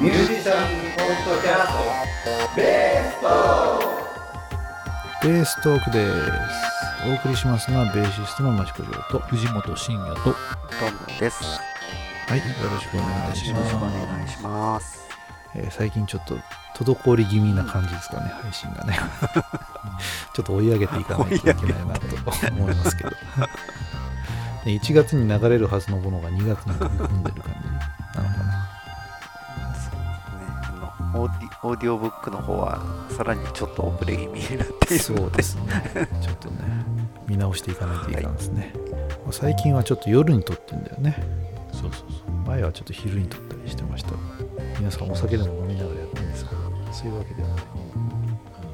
ミュージシャンポッドキャスト。ベーストベーストークです。お送りしますのはベーシストの益子亮と藤本慎也と。どんどんです。はいよろしくお願いします。よろしくお願いします。えー最近ちょっと滞り気味な感じですかね配信がね。ちょっと追い上げていかないといけないなと思いますけど。で1月に流れるはずのものが2月にオーディオブックの方はさらにちょっと遅れ気味になっているそうですね。ちょっとね見直していかないといかんですね、まあ最近はちょっと夜に撮ってんだよね。そうそうそう。前はちょっと昼に撮ったりしてました。皆さんお酒でも飲みながらやってるんですかそういうわけではない。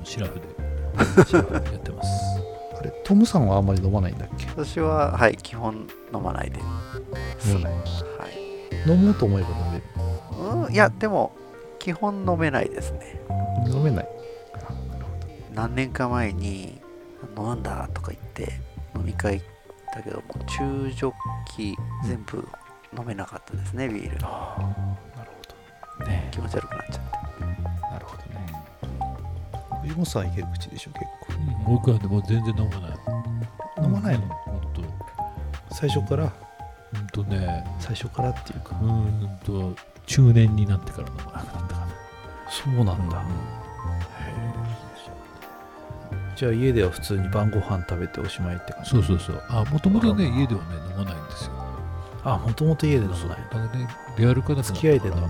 シラフで。シラフでやってます。あれトムさんはあんまり飲まないんだっけ？私ははい基本飲まないで。飲まないはい。飲もうと思えば飲める。うんいやでも基本飲めないですね。飲めない。何年か前に飲むんだとか言って飲み会行ったけども中ジョッキ全部飲めなかったですねビール。ああなるほどね。気持ち悪くなっちゃって。なるほどね。藤本さんいける口でしょ結僕はでも全然飲まない。構飲まないの？ほんと。最初から？ほんとね。最初からっていうか。うーんと中年になってから飲まなくなったかな。そうなんだ、じゃあ家では普通に晩ご飯食べておしまいって感じ？そうそうそう。あもともとね家ではね飲まないんですよ。あもともと家で飲まない。だからねリアル化だと付き合いで飲む。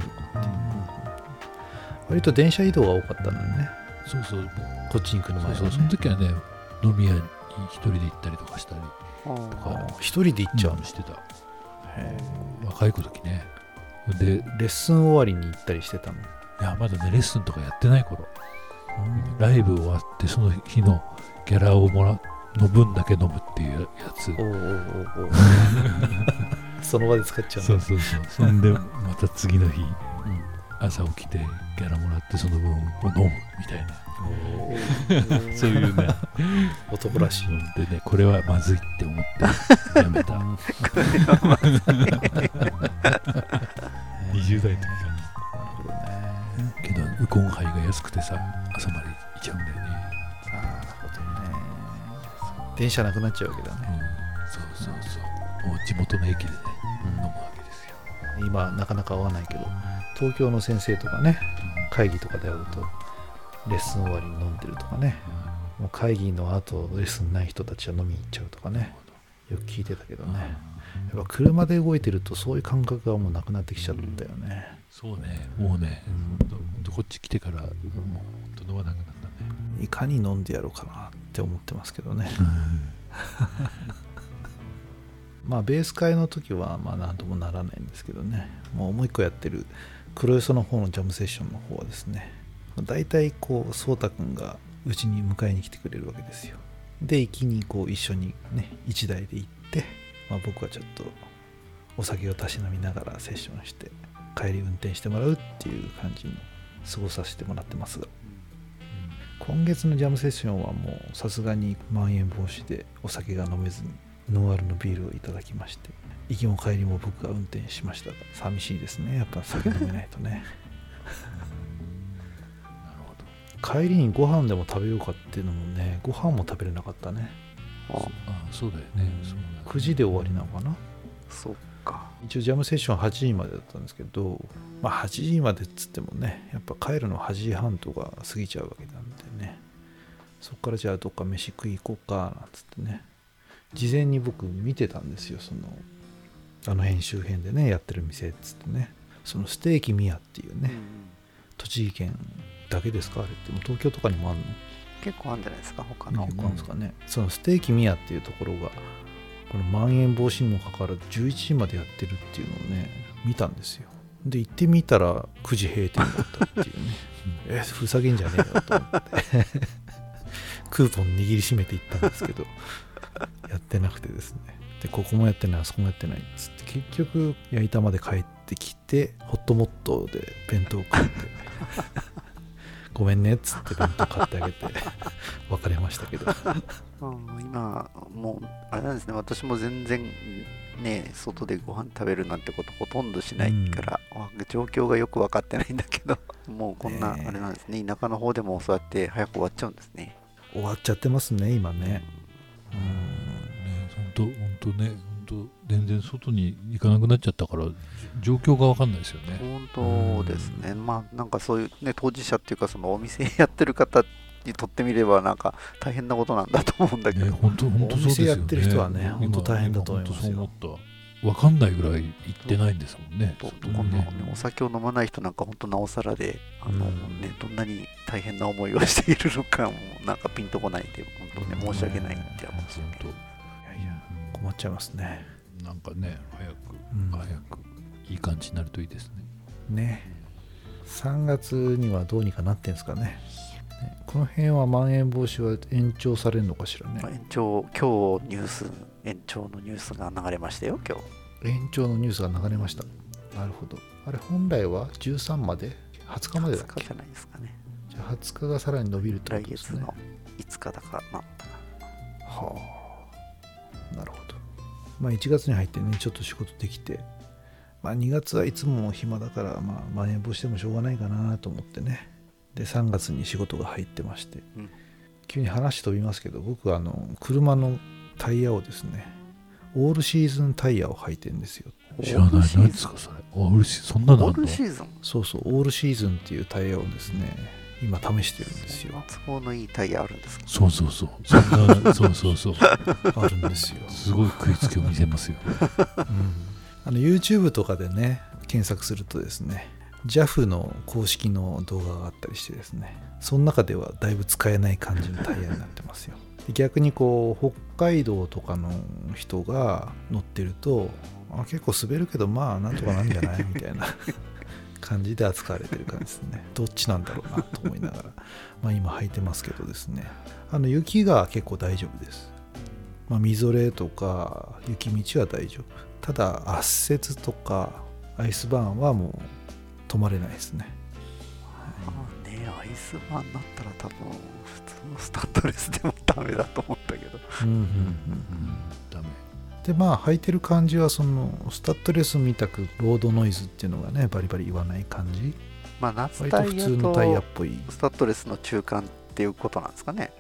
割と電車移動が多かったんだね。そうそう。こっちに来る前はね。そうそう。その時はね飲み屋に一人で行ったりとかしたりあ一人で行っちゃうの、してた。へ若い子時ねでレッスン終わりに行ったりしてたの？やまだねレッスンとかやってない頃。ライブ終わってその日のギャラをもらの分だけ飲むっていうやつ。おうおうおうおう。その場で使っちゃうの？そうそうそう。そんでまた次の日うん朝起きてギャラもらってその分を飲むみたいな。そういうね。男らしい。でねこれはまずいって思ってやめた 20代の時かなるほどね。なけどウコンハイが安くてさ朝まで行っちゃうんだよね。なるほどね。電車なくなっちゃうわけだね。うんそうそうそう。もう地元の駅でね飲むわけですよ。今なかなか会わないけど東京の先生とかね会議とかで会うとレッスン終わりに飲んでるとかね。もう会議の後レッスンない人たちは飲みに行っちゃうとかね。よく聞いてたけどねやっぱ車で動いてるとそういう感覚がもうなくなってきちゃったよね、そうね。もうねほん。とほんとこっち来てからもうほんと飲まなくなったね。いかに飲んでやろうかなって思ってますけどね。まあベース会の時はまあ何ともならないんですけどね。もうもう一個やってる黒磯の方のジャムセッションの方はですね。大体こう颯太くんがうちに迎えに来てくれるわけですよ。で行きにこう一緒にね一台で行って、まあ、僕はちょっとお酒をたしなみながらセッションして帰り運転してもらうっていう感じに過ごさせてもらってますが。今月のジャムセッションはもうさすがにまん延防止でお酒が飲めずにノンアルのビールをいただきまして。行きも帰りも僕が運転しました。が寂しいですね。やっぱ酒飲めないとね。なるほど。帰りにご飯でも食べようかっていうのもねご飯も食べれなかったねあ。あそうだよね。そうだ。9時で終わりなのかな？そっか。一応ジャムセッション8時までだったんですけど、まあ、8時までっつってもねやっぱ帰るの8時半とか過ぎちゃうわけなんでね。そっからじゃあどっか飯食い行こうかなんつってね。事前に僕見てたんですよそのあの辺周辺でねやってる店っつってね。そのステーキミヤっていうね、栃木県だけですか？あれって。もう東京とかにもあるの？結構あるんじゃないですか他の。結構あるんですかね、そのステーキミヤっていうところがこのまん延防止にもかかわらず11時までやってるっていうのをね見たんですよ。で行ってみたら9時閉店だったっていうね。えふざけんじゃねえよと思って。クーポン握りしめて行ったんですけどやってなくてですね。でここもやってないあそこもやってないっつって結局矢板まで帰ってきてホットモットで弁当食ってごめんねっつって弁当買ってあげて 別れましたけど。うん今もうあれなんですね。私も全然ね外でご飯食べるなんてことほとんどしないから、わ状況がよく分かってないんだけど もうこんなあれなんですね。田舎の方でもそうやって早く終わっちゃうんですね。終わっちゃってますね今ね。うん。ね本当本当ね本当全然外に行かなくなっちゃったからじ状況が分かんないですよね。本当ですね。まあなんかそういうね当事者っていうかそのお店やってる方にとってみればなんか大変なことなんだと思うんだけど、ね本当本当そうですよね。お店やってる人はね今本当大変だと思いますよ。今本当そう思った。分かんないぐらい行ってないんですもんね。と外にこんなねねお酒を飲まない人なんか本当なおさらであの、うん。ね、どんなに大変な思いをしているのかもなんかピンとこないんで本当ね申し訳ないって思うんですよね本いやいや困っちゃいますね。当なんかね早くうん。早くいい感じになるといいですね。ね。3月にはどうにかなってんですかね。ね。この辺はまん延防止は延長されるのかしらね。まあ延長今日ニュース延長のニュースが流れましたよ今日。延長のニュースが流れました。なるほど。あれ本来は13まで20日までだっ20け日じゃないですかね。じゃあ20日がさらに伸びるってこ来とですね。月の5日だかなんだかはあ。なるほどまあ1月に入ってねちょっと仕事できてまあ2月はいつも暇だからまあまん延防止でもしょうがないかなと思ってね。で3月に仕事が入ってまして、うん。急に話飛びますけど僕あの車のタイヤをですねオールシーズンタイヤを履いてるんですよ。知らない。何ですかそれ。オールシそんなの？オールシーズン？そうそうオールシーズンっていうタイヤをですね今試してるんですよ。都合のいいタイヤあるんですか？そうそうそう。そんなそうそうそう。あるんですよ。すごい食いつきを見せますよ。うん。あの YouTube とかでね検索するとですね JAF の公式の動画があったりしてですねその中ではだいぶ使えない感じのタイヤになってますよ。で逆にこう北海道とかの人が乗ってるとあ結構滑るけどまあなんとかなんじゃない？みたいな感じで扱われてる感じですね。どっちなんだろうなと思いながら。まあ今履いてますけどですね。あの雪が結構大丈夫です。まあ、みぞれとか雪道は大丈夫。ただ圧雪とかアイスバーンはもう止まれないですね。まあねアイスバーンになったら多分普通のスタッドレスでもダメだと思ったけど。うんうんうんうん。ダメでまあ履いてる感じはそのスタッドレスみたくロードノイズっていうのがねバリバリ言わない感じ。まあ夏タイヤ通のタイヤっとぽい。スタッドレスの中間っていうことなんですかね。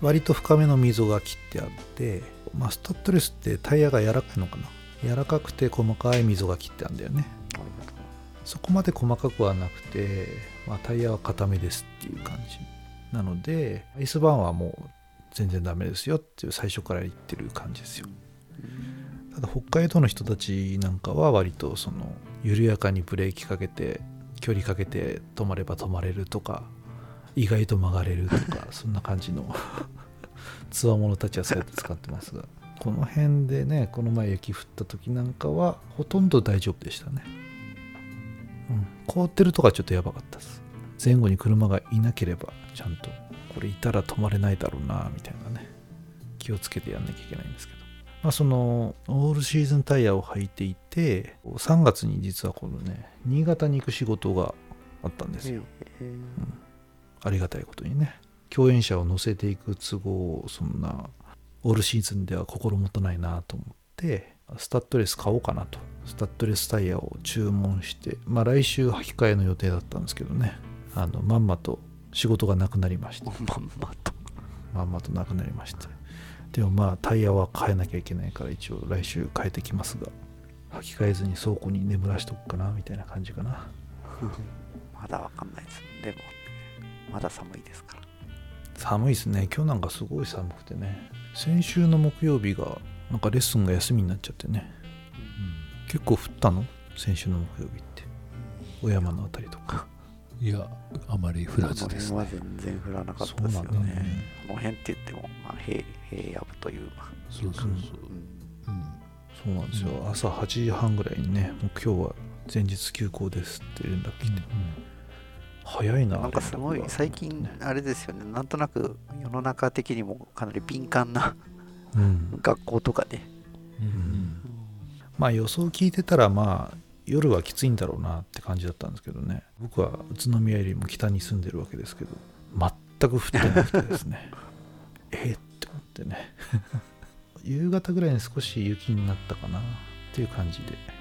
割と深めの溝が切ってあって、まあ、スタッドレスってタイヤが柔らかいのかな。柔らかくて細かい溝が切ってあるんだよね。そこまで細かくはなくて、まあ、タイヤは硬めですっていう感じ。なのでアイスバーンはもう全然ダメですよっていう最初から言ってる感じですよただ北海道の人たちなんかは割とその緩やかにブレーキかけて距離かけて止まれば止まれるとか意外と曲がれるとか そんな感じのつわものたちはそうやって使ってますがこの辺でねこの前雪降った時なんかはほとんど大丈夫でしたね。うん凍ってるとかちょっとやばかったです。前後に車がいなければちゃんとこれいたら止まれないだろうなみたいなね。気をつけてやんなきゃいけないんですけどまあそのオールシーズンタイヤを履いていて3月に実はこのね新潟に行く仕事があったんですよ。え。ーありがたいことにね共演者を乗せていく都合をそんなオールシーズンでは心もとないなと思ってスタッドレス買おうかなと。スタッドレスタイヤを注文してまあ来週履き替えの予定だったんですけどね。あのまんまと仕事がなくなりまして。まんまと。まんまとなくなりましてでもまあタイヤは変えなきゃいけないから一応来週変えてきますが。履き替えずに倉庫に眠らしとくかなみたいな感じかな。まだわかんないです。でもまだ寒いですから。寒いですね。今日なんかすごい寒くてね。先週の木曜日がなんかレッスンが休みになっちゃってね。結構降ったの？先週の木曜日って。小山のあたりとか。いやあまり降らずですね。全然降らなかったですよね。ね。この辺って言っても、まあ、平平野部という、まあそうそうそう。うん。うん。そうなんですよ、うん。朝8時半ぐらいにねもう今日は前日休校ですって連絡来て、早いななんかすごい最近あれですよね。なんとなく世の中的にもかなり敏感なうん。学校とかで、うんうん。まあ予想聞いてたらまあ夜はきついんだろうなって感じだったんですけどね。僕は宇都宮よりも北に住んでるわけですけど全く降ってなくてですね。え っってね。夕方ぐらいに少し雪になったかなっていう感じで。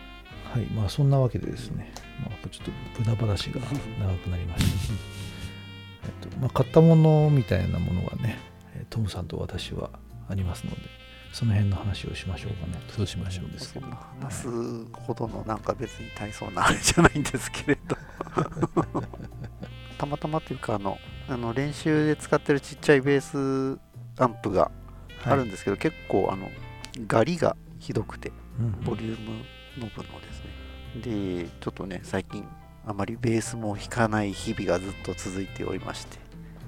はいまあそんなわけでですね、まあ、ちょっと無駄話が長くなりました えっとまあ、買ったものみたいなものがねえトムさんと私はありますのでその辺の話をしましょうかね。そうしましょうですけど。話すほどのなんか別に大層なあれじゃないんですけれど。たまたまというかあのあの練習で使ってるちっちゃいベースアンプがあるんですけど、結構あのガリがひどくてうんボリュームノブのですね。でちょっとね最近あまりベースも弾かない日々がずっと続いておりまして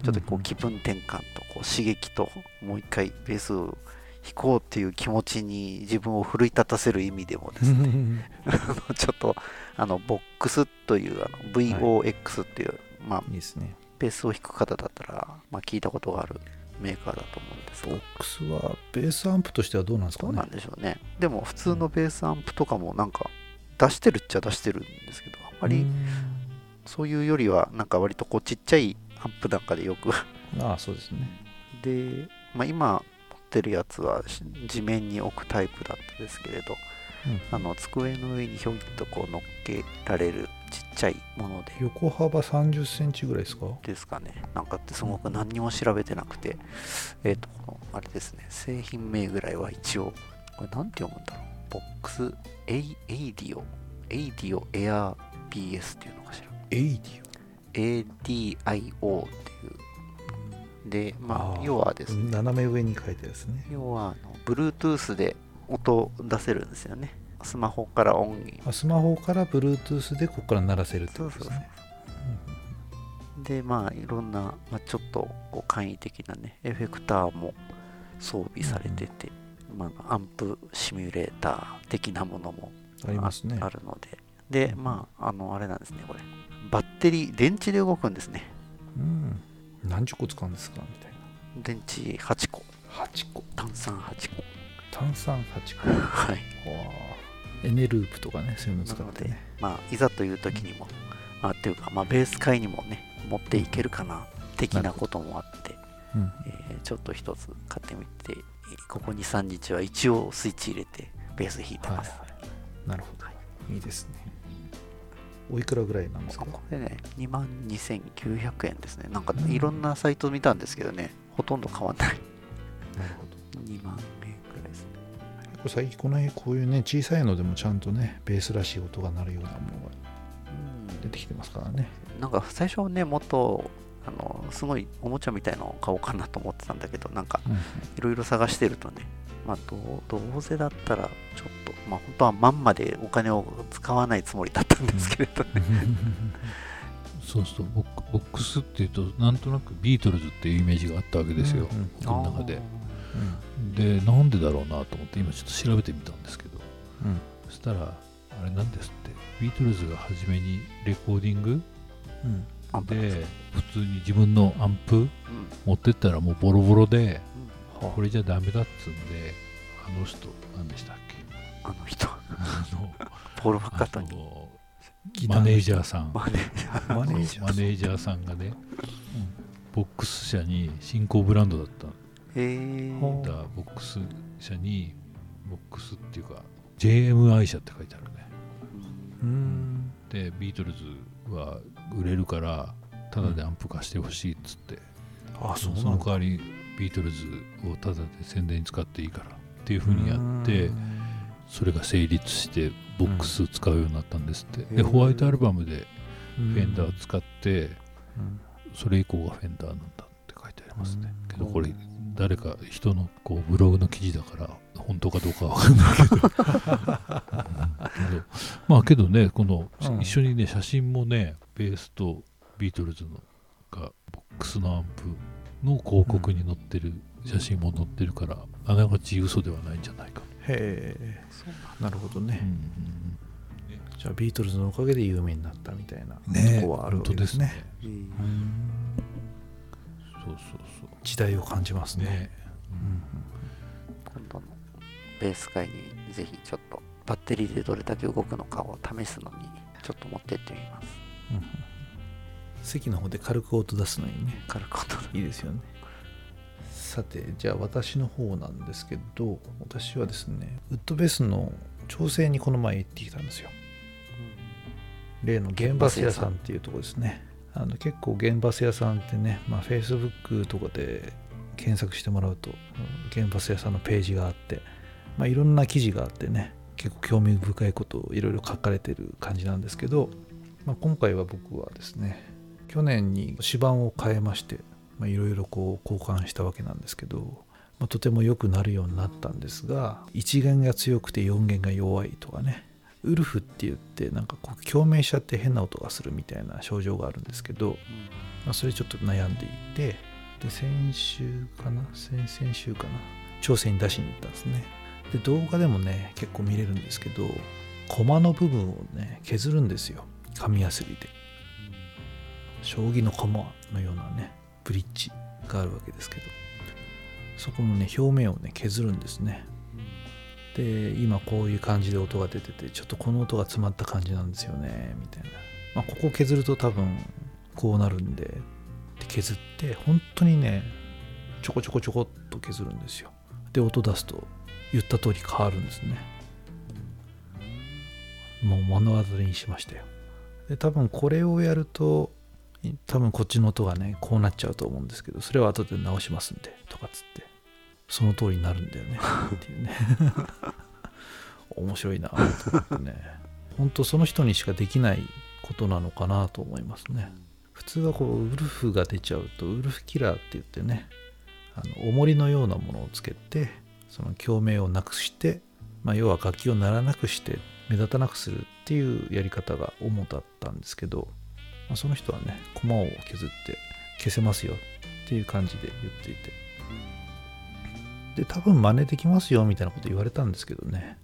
ちょっとこう気分転換とこう刺激ともう一回ベースを弾こうっていう気持ちに自分を奮い立たせる意味でもですね。あのちょっとあのボックスというあの VOX っていう、まあ、いいですね。ベースを弾く方だったら、まあ、聞いたことがあるメーカーだと思うんですがボックスはベースアンプとしてはどうなんですかね？どうなんでしょうね。でも普通のベースアンプとかもなんか出してるっちゃ出してるんですけどあんまりうん。そういうよりはなんか割とこうちっちゃいアンプなんかでよくああそうですね。で、まあ、今持ってるやつはし地面に置くタイプだったですけれどあの机の上にひょいっとこう乗っけられるちっちゃいもので。横幅3 0センチぐらいですか？ですかね。なんかってすごく何にも調べてなくて。えっ、とこのあれですね。製品名ぐらいは一応。これなんて読むんだろう？ボックスエイエイディオ？エイディオエア BS っていうのかしら。エイディ Adio っていう。でまあ要はですね。斜め上に書いてですね。要はあの Bluetooth で音出せるんですよね。スマホから音源あスマホから Bluetooth でここから鳴らせるってそうそうそう。ことですねでまあいろんな、まあ、ちょっとこう簡易的なねエフェクターも装備されてて、まあ、アンプシミュレーター的なものもありますね。あるので。でまああのあれなんですねこれ。バッテリー電池で動くんですね。うん。何十個使うんですかみたい電池8個。な8個。炭酸8個炭酸8個はい。エネループとかねそういうのなので使ってね。まあいざという時にも、まあっていうかまあベース界にもね持っていけるかな的なこともあってうん。えーちょっと一つ買ってみてここ23日は一応スイッチ入れてベース弾いてはいます、なるほど。いいですね。おいくらぐらいなんですか？これね2万2900円ですね。なんかうん。いろんなサイト見たんですけどねほとんど変わんない。なるほど。2万ですね。結構最近この辺こういうね小さいのでもちゃんとねベースらしい音が鳴るようなものが出てきてますからね。うんなんか最初はねもっとあのすごいおもちゃみたいのを買おうかなと思ってたんだけどなんかうん。いろいろ探してるとねまあどうどうせだったらちょっとまあ本当はまんまでお金を使わないつもりだったんですけれどね、そうそうボックボックスっていうとなんとなくビートルズっていうイメージがあったわけですよ、うんうん僕の中で。うんでなんでだろうなと思って今ちょっと調べてみたんですけど。うん。そしたらあれなんですって。ビートルズが初めにレコーディングうん。で普通に自分のアンプうん。持ってったらもうボロボロではこれじゃダメだっつんであの人何でしたっけ？あの人。あのポール・マッカートニー。マネージャーさん。マネージャー。さんがね、ボックス社に新興ブランドだったへえほだからボックス社にボックスっていうか JMI 社って書いてあるね。うん。でビートルズは売れるからタダでアンプ貸してほしいっつって、あそうんだ。の代わりビートルズをタダで宣伝に使っていいからっていうふうにやってそれが成立してボックス使うようになったですって、うんでホワイトアルバムでフフェンダー使ってうん。それ以降がフェンダーなんだって書いてありますね。うん。けどこれ誰か人のこうブログの記事だから本当かどうかわかんないけど。うん。けどまあけどねこのうん。一緒にね写真もねベースとビートルズのがボックスのアンプの広告に載ってる写真も載ってるからあながち嘘ではないんじゃないかへえ。なるほどね、うんうんじゃあビートルズのおかげで有名になったみたいなとこはあるわけですね。へーうんそうそうそ時代を感じますね。うねうん今度のベース会にぜひちょっとバッテリーでどれだけ動くのかを試すのにちょっと持ってってみます。うんうん席の方で軽く音出すのにね。軽く音いいですよね。さてじゃあ私の方なんですけど私はですねウッドベースの調整にこの前行ってきたんですよ。例の原バス屋さんっていうところですねあの結構原バス屋さんってね、まあ、Facebook とかで検索してもらうと原バス屋さんのページがあって、まあ、いろんな記事があってね結構興味深いことをいろいろ書かれてる感じなんですけど、まあ、今回は僕はですね去年に指板を変えましていろいろこう交換したわけなんですけど、まあ、とても良くなるようになったんですが1弦が強くて4弦が弱いとかねウルフって言ってなんかこう共鳴しちゃって変な音がするみたいな症状があるんですけど、まあ、それちょっと悩んでいてで先週かな？先々週かな？調整に出しに行ったんですね。で動画でもね結構見れるんですけどコマの部分をね削るんですよ。紙やすりで将棋の駒のようなねブリッジがあるわけですけど。そこのね表面をね削るんですねで今こういう感じで音が出ててちょっとこの音が詰まった感じなんですよねみたいな、まあ、ここ削ると多分こうなるんでで削って本当にねちょこちょこちょこっと削るんですよ。で音出すと言った通り変わるんですね。もう目の当たりにしましたよ。で多分これをやると多分こっちの音がねこうなっちゃうと思うんですけどそれは後で直しますんでとかっつって。その通りになるんだよね。っていうね。面白いなと思ってね。本当その人にしかできないことなのかなと思いますね。普通はこうウルフが出ちゃうとウルフキラーって言ってねあの重りのようなものをつけてその共鳴をなくして、まあ、要は楽器を鳴らなくして目立たなくするっていうやり方が主だったんですけど、まあ、その人はね駒を削って消せますよっていう感じで言っていて。で多分真似できますよみたいなこと言われたんですけどね、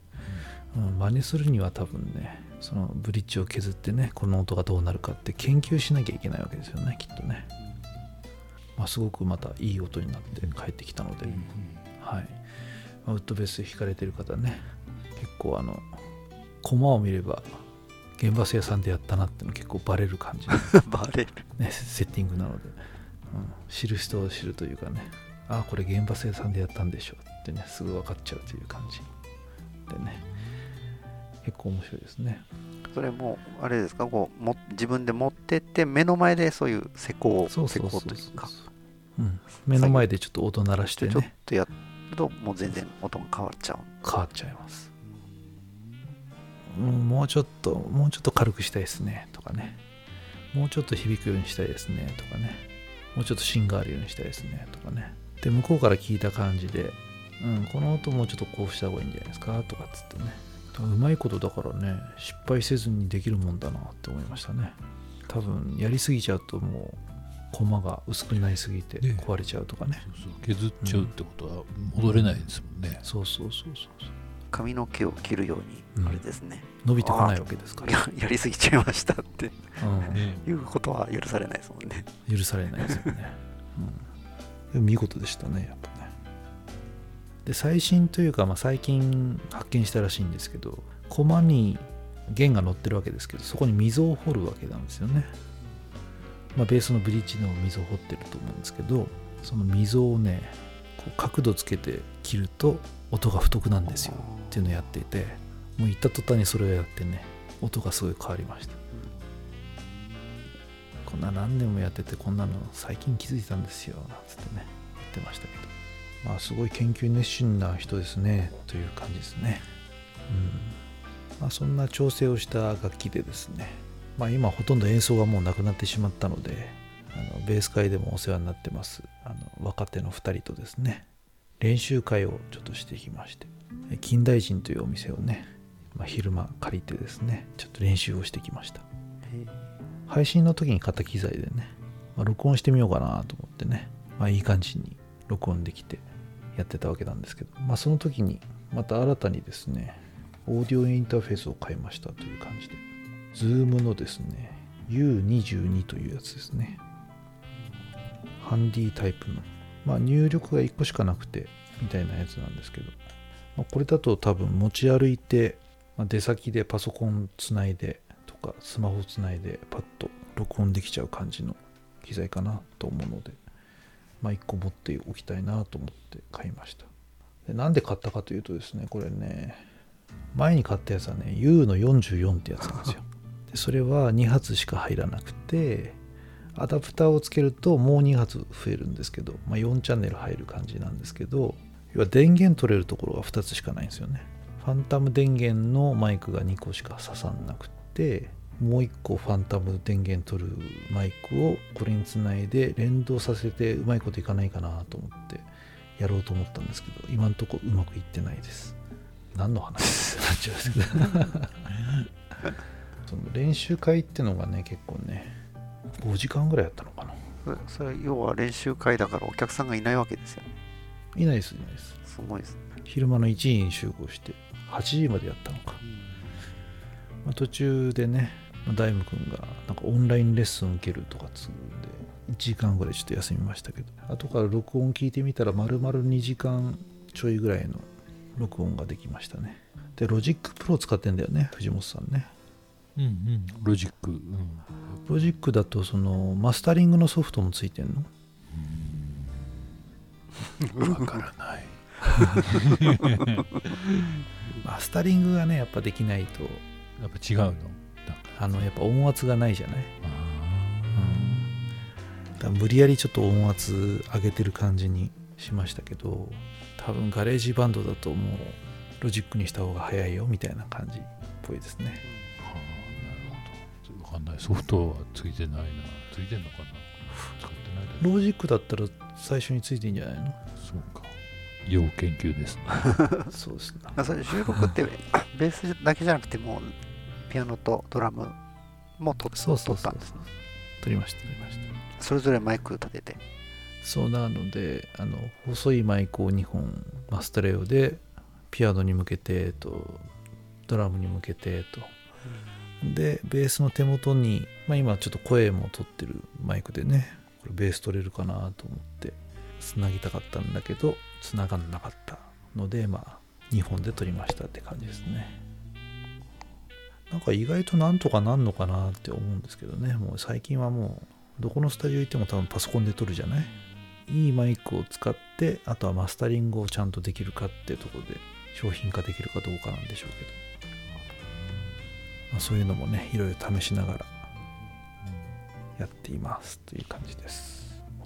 うん、真似するには多分ねそのブリッジを削ってねこの音がどうなるかって研究しなきゃいけないわけですよねきっとね、まあ、すごくまたいい音になって帰ってきたので、はい、まあウッドベース弾かれてる方ね結構あの駒を見れば原バス屋さんでやったなっての結構バレる感じの。バレる。ね、セッティングなので、うん、知る人を知るというかねああこれ原発屋さんでやったんでしょってねすぐ分かっちゃうという感じ。でね結構面白いですね。それもあれですか？こうも自分で持ってって目の前でそういう施工施工というか。うん、目の前でちょっと音鳴らしてちょっねとやるともう全然音が変わっちゃう。変わっちゃいます、うん、もうちょっともうちょっと軽くしたいですね。とかね。もうちょっと響くようにしたいですね。とかね。もうちょっと芯があるようにしたいですね。とかねで向こうから聞いた感じで、うん、この音もうちょっとこうした方がいいんじゃないですかとかっつってね。うまいことだからね失敗せずにできるもんだなって思いましたね。多分やりすぎちゃうともうコマが薄くなりすぎてね。壊れちゃうとかね。そうそう。削っちゃうってことは戻れないですもんね、そうそうそうそうそう。髪の毛を切るよううん。にあれですね、伸びてこないわけですから、や やりすぎちゃいましたってうん。ね。いうことは許されないですもんね。許されないですよね、うん、見事でしたねやっぱね。で最新というか、まあ、最近発見したらしいんですけど駒に弦が乗ってるわけですけどそこに溝を掘るわけなんですよね、まあ、ベースのブリッジの溝を掘ってると思うんですけどその溝をねこう角度つけて切ると音が太くなんですよっていうのをやっていてもう行った途端にそれをやってね音がすごい変わりました。こんな何年もやっててこんなの最近気づいたんですよなんつってね言ってましたけど。まあすごい研究熱心な人ですねという感じですね。うん。まあそんな調整をした楽器でですね。まあ今ほとんど演奏がもうなくなってしまったのであのベース会でもお世話になってますあの若手の2人とですね。練習会をちょっとしてきまして。え金大臣というお店をね、まあ、昼間借りてですねちょっと練習をしてきました。配信の時に買った機材でね、まあ、録音してみようかなと思ってね、まあ、いい感じに録音できてやってたわけなんですけど、まあ、その時にまた新たにですねオーディオインターフェースを買いましたという感じで。Zoom のですね U22 というやつですね。ハンディタイプの、まあ、入力が1個しかなくてみたいなやつなんですけど、まあ、これだと多分持ち歩いてまあ、出先でパソコンつないでかスマホつないでパッと録音できちゃう感じの機材かなと思うのでまあ1個持っておきたいなと思って買いました。でなんで買ったかというとですねこれね前に買ったやつはね U の44ってやつなんですよ。でそれは2発しか入らなくてアダプターをつけるともう2発増えるんですけど、まあ、4チャンネル入る感じなんですけど要は電源取れるところが2つしかないんですよね。ファンタム電源のマイクが2個しか刺さんなくてもう1個ファンタム電源取るマイクをこれにつないで連動させてうまいこといかないかなと思ってやろうと思ったんですけど今んとこうまくいってないです。何の話なっちゃうんですけどその練習会ってのがね結構ね5時間ぐらいやったのかな。そそれ要は練習会だからお客さんがいないわけですよね。いないですいないです。すごいですね。昼間の1時に集合して8時までやったのか、まあ、途中でねまあ大夢君がなんかオンラインレッスン受けるとかつうんで1時間ぐらいちょっと休みましたけど後から録音聞いてみたら丸々2時間ちょいぐらいの録音ができましたね。で Logic Pro 使ってんだよね藤本さんね。うんうん。ロジック、うん、ロジックだとそのマスタリングのソフトもついてんの？わからない。マスタリングがねやっぱできないとやっぱ違うの？あのやっぱ音圧がないじゃない？あだから無理やりちょっと音圧上げてる感じにしましたけど多分 GarageBand だともうロジックにした方が早いよみたいな感じっぽいですね。ーはあなるほど。わかんない。ソフトはついてないな。ついてんのかな？使ってないロジックだったら最初についてんじゃないの？そうか要研究です。ね そうですね。あそれ収録ってベースだけじゃなくてもうピアノとドラムもとそうそうそう撮ったんです撮りました撮りました。それぞれマイク立てて。そうなのであの細いマイクを2本マスタレオでピアノに向けてとドラムに向けてと。でベースの手元に、まあ、今ちょっと声も取ってるマイクでねこれベース取れるかなと思ってつなぎたかったんだけどつながんなかったのでまあ2本で撮りましたって感じですね。なんか意外となんとかなんのかなって思うんですけどね。もう最近はもうどこのスタジオ行っても多分パソコンで撮るじゃない？いいマイクを使ってあとはマスタリングをちゃんとできるかってところで商品化できるかどうかなんでしょうけど、まあ、そういうのもねいろいろ試しながらやっていますという感じです。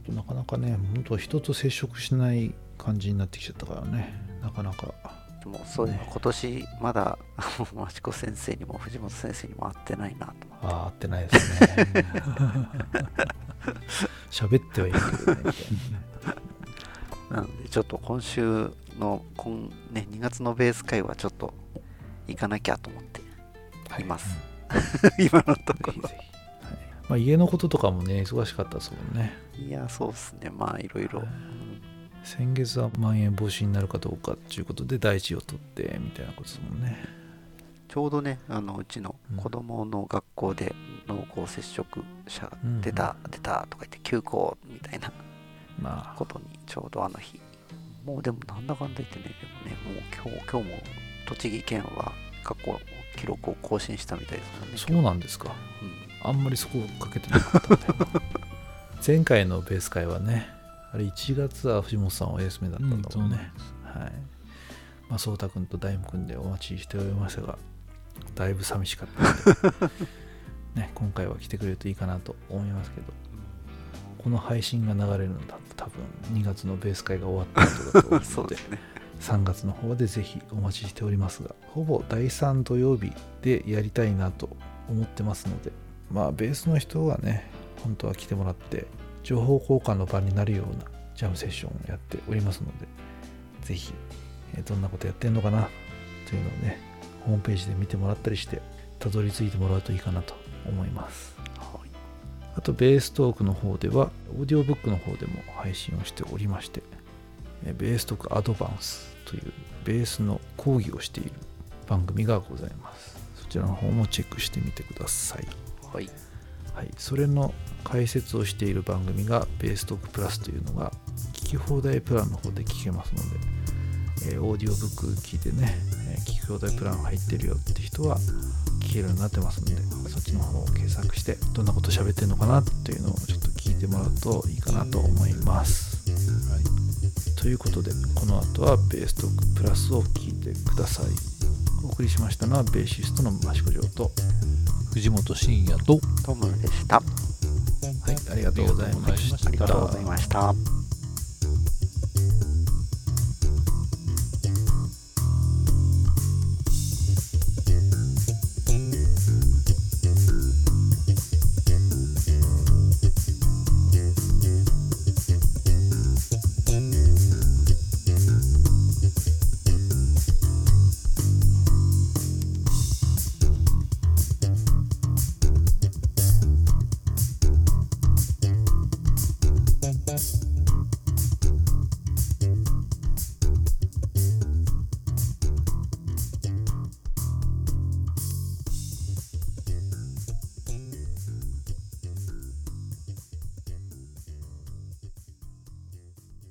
となかなかね本当人と接触しない感じになってきちゃったからね。なかなか。でもそうね。今年まだ 益子先生にも藤本先生にも会ってないなと。ああ合ってないですね。喋ってはいるけどね。なのでちょっと今週の今、ね、2月のベース会はちょっと行かなきゃと思ってはい。います、今のとこぜひぜひ、はいまあ、家のこととかもね忙しかったですもんね。ろいやそうですね。まあいろいろ。先月はまん延防止になるかどうかっていうことで大事を取ってみたいなことですもんね。ちょうどねあのうちの子供の学校で濃厚接触者が出た、出たとか言って休校みたいなまあ。ことにちょうどあの日。もうでもなんだかんだ言ってねでもねもう今日今日も栃木県は過去記録を更新したみたいですねそうなんですか。うんあんまりそこかけてなかったんで前回のベース会はねあれ1月は藤本さんお休みだったんだもんね、はい。まあ颯太君と大夢君でお待ちしておりましたがだいぶ寂しかった。ので、ね、今回は来てくれるといいかなと思いますけど。この配信が流れるのだと多分2月のベース会が終わった後だと思うので ね。3月の方でぜひお待ちしておりますがほぼ第3土曜日でやりたいなと思ってますのでまあベースの人はね本当は来てもらって情報交換の場になるようなジャムセッションをやっておりますのでぜひえーどんなことやってんのかなというのをねホームページで見てもらったりしてたどり着いてもらうといいかなと思います。はい。あとベーストークの方ではオーディオブックの方でも配信をしておりましてえベーストークアドバンスというベースの講義をしている番組がございます。そちらの方もチェックしてみてくださいはいはい、それの解説をしている番組がベーストークプラスというのが聞き放題プランの方で聞けますので、えーオーディオブック聞いてね、えー聞き放題プラン入ってるよって人は聞けるようになってますんでそっちの方を検索してどんなこと喋ってるのかなっていうのをちょっと聞いてもらうといいかなと思います。はいということでこの後はベーストークプラスを聞いてください。お送りしましたのはベーシストの益子城と、藤本慎也とトムでした。はい、ありがとうございました。ありがとうございました。